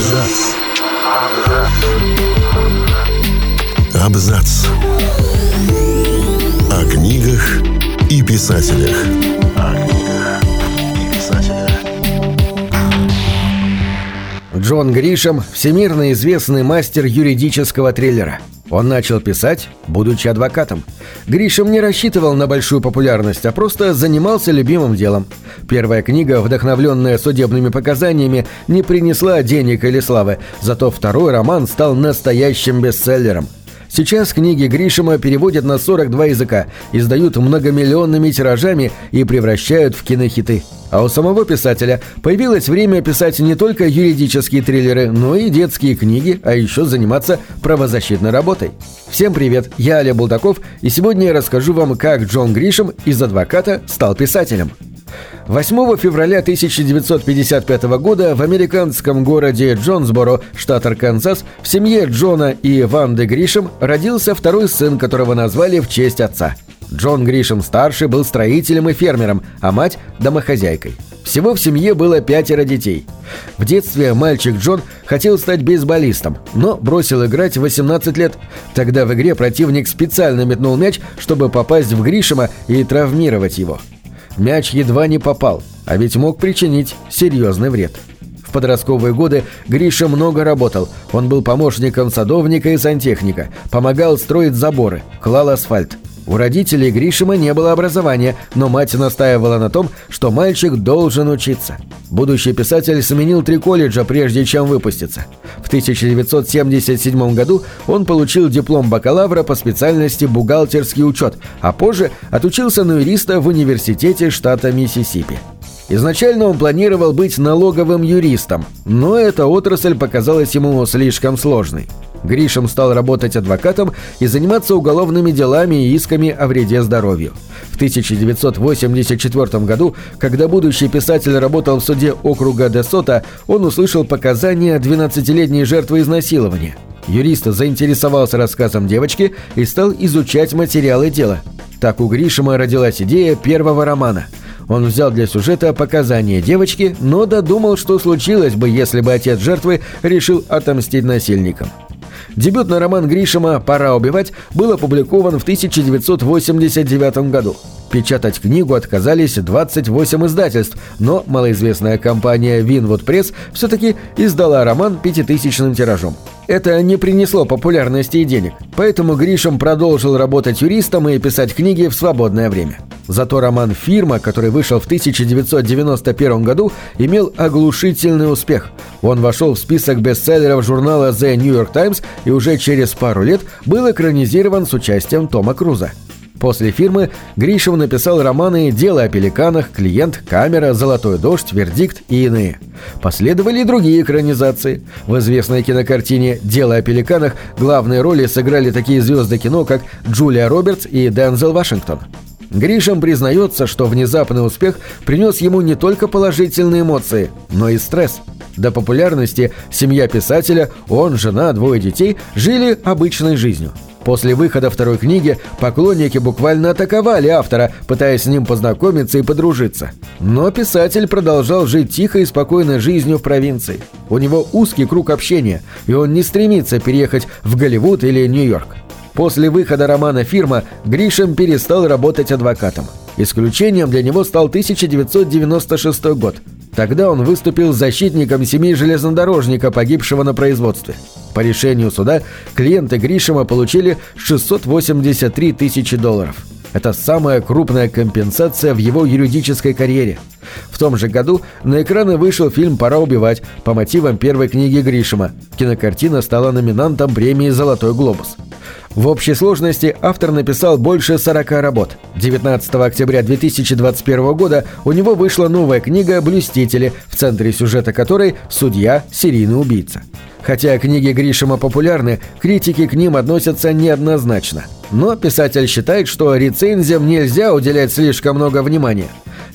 Абзац. Абзац. О книгах и писателях. О книгах и писателях. Джон Гришем – всемирно известный мастер юридического триллера. Он начал писать, будучи адвокатом. Гришем не рассчитывал на большую популярность, а просто занимался любимым делом. Первая книга, вдохновленная судебными показаниями, не принесла денег или славы, зато второй роман стал настоящим бестселлером – Сейчас книги Гришима переводят на 42 языка, издают многомиллионными тиражами и превращают в кинохиты. А у самого писателя появилось время писать не только юридические триллеры, но и детские книги, а еще заниматься правозащитной работой. Всем привет, я Оля Булдаков, и сегодня я расскажу вам, как Джон Гришем из адвоката стал писателем. 8 февраля 1955 года в американском городе Джонсборо, штат Арканзас, в семье Джона и Ванды Гришем родился второй сын, которого назвали в честь отца. Джон Гришем-старший был строителем и фермером, а мать – домохозяйкой. Всего в семье было пятеро детей. В детстве мальчик Джон хотел стать бейсболистом, но бросил играть в 18 лет. Тогда в игре противник специально метнул мяч, чтобы попасть в Гришема и травмировать его. Мяч едва не попал, а ведь мог причинить серьезный вред. В подростковые годы Гриша много работал. Он был помощником садовника и сантехника, помогал строить заборы, клал асфальт. У родителей Гришима не было образования, но мать настаивала на том, что мальчик должен учиться. Будущий писатель сменил три колледжа, прежде чем выпуститься. В 1977 году он получил диплом бакалавра по специальности бухгалтерский учет, а позже отучился на юриста в университете штата Миссисипи. Изначально он планировал быть налоговым юристом, но эта отрасль показалась ему слишком сложной. Гришем стал работать адвокатом и заниматься уголовными делами и исками о вреде здоровью. В 1984 году, когда будущий писатель работал в суде округа Десота, он услышал показания 12-летней жертвы изнасилования. Юрист заинтересовался рассказом девочки и стал изучать материалы дела. Так у Гришима родилась идея первого романа – он взял для сюжета показания девочки, но додумал, что случилось бы, если бы отец жертвы решил отомстить насильникам. Дебютный роман Гришима «Пора убивать» был опубликован в 1989 году. Печатать книгу отказались 28 издательств, но малоизвестная компания Winwood Press все-таки издала роман пятитысячным тиражом. Это не принесло популярности и денег, поэтому Гришем продолжил работать юристом и писать книги в свободное время. Зато роман «Фирма», который вышел в 1991 году, имел оглушительный успех. Он вошел в список бестселлеров журнала The New York Times и уже через пару лет был экранизирован с участием Тома Круза. После фирмы Гришев написал романы «Дело о пеликанах», «Клиент», «Камера», «Золотой дождь», «Вердикт» и иные. Последовали и другие экранизации. В известной кинокартине «Дело о пеликанах» главные роли сыграли такие звезды кино, как Джулия Робертс и Дензел Вашингтон. Гришем признается, что внезапный успех принес ему не только положительные эмоции, но и стресс. До популярности семья писателя, он, жена, двое детей жили обычной жизнью. После выхода второй книги поклонники буквально атаковали автора, пытаясь с ним познакомиться и подружиться. Но писатель продолжал жить тихой и спокойной жизнью в провинции. У него узкий круг общения, и он не стремится переехать в Голливуд или Нью-Йорк. После выхода романа «Фирма» Гришем перестал работать адвокатом. Исключением для него стал 1996 год. Тогда он выступил защитником семьи железнодорожника, погибшего на производстве. По решению суда клиенты Гришема получили 683 тысячи долларов. Это самая крупная компенсация в его юридической карьере. В том же году на экраны вышел фильм «Пора убивать» по мотивам первой книги Гришема. Кинокартина стала номинантом премии «Золотой глобус». В общей сложности автор написал больше 40 работ. 19 октября 2021 года у него вышла новая книга «Блюстители», в центре сюжета которой судья – серийный убийца. Хотя книги Гришима популярны, критики к ним относятся неоднозначно. Но писатель считает, что рецензиям нельзя уделять слишком много внимания.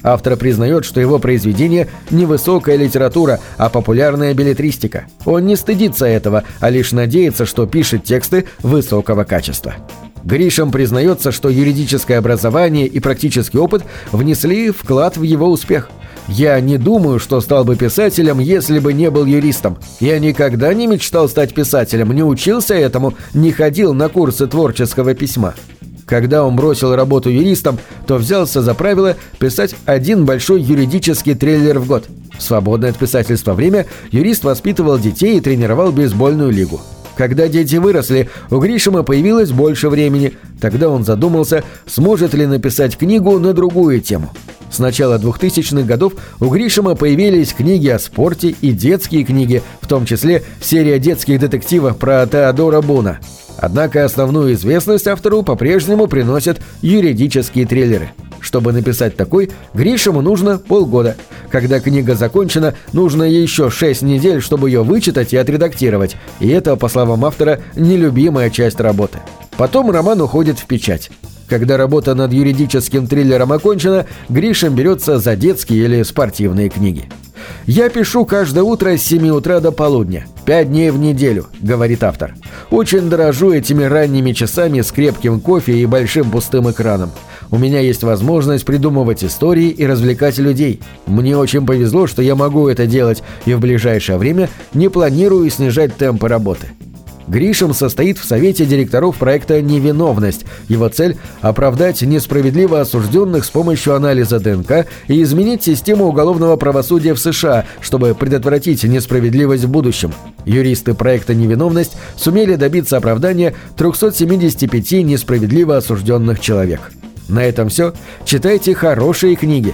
Автор признает, что его произведение не высокая литература, а популярная билетристика. Он не стыдится этого, а лишь надеется, что пишет тексты высокого качества. Гришем признается, что юридическое образование и практический опыт внесли вклад в его успех. Я не думаю, что стал бы писателем, если бы не был юристом. Я никогда не мечтал стать писателем, не учился этому, не ходил на курсы творческого письма. Когда он бросил работу юристом, то взялся за правило писать один большой юридический трейлер в год. В свободное от писательства время юрист воспитывал детей и тренировал бейсбольную лигу. Когда дети выросли, у Гришима появилось больше времени. Тогда он задумался, сможет ли написать книгу на другую тему. С начала 2000-х годов у Гришима появились книги о спорте и детские книги, в том числе серия детских детективов про Теодора Буна. Однако основную известность автору по-прежнему приносят юридические триллеры. Чтобы написать такой, Гришему нужно полгода. Когда книга закончена, нужно еще 6 недель, чтобы ее вычитать и отредактировать. И это, по словам автора, нелюбимая часть работы. Потом роман уходит в печать. Когда работа над юридическим триллером окончена, Гришин берется за детские или спортивные книги. «Я пишу каждое утро с 7 утра до полудня, пять дней в неделю», — говорит автор. «Очень дорожу этими ранними часами с крепким кофе и большим пустым экраном. У меня есть возможность придумывать истории и развлекать людей. Мне очень повезло, что я могу это делать, и в ближайшее время не планирую снижать темпы работы. Гришем состоит в совете директоров проекта «Невиновность». Его цель – оправдать несправедливо осужденных с помощью анализа ДНК и изменить систему уголовного правосудия в США, чтобы предотвратить несправедливость в будущем. Юристы проекта «Невиновность» сумели добиться оправдания 375 несправедливо осужденных человек. На этом все. Читайте хорошие книги.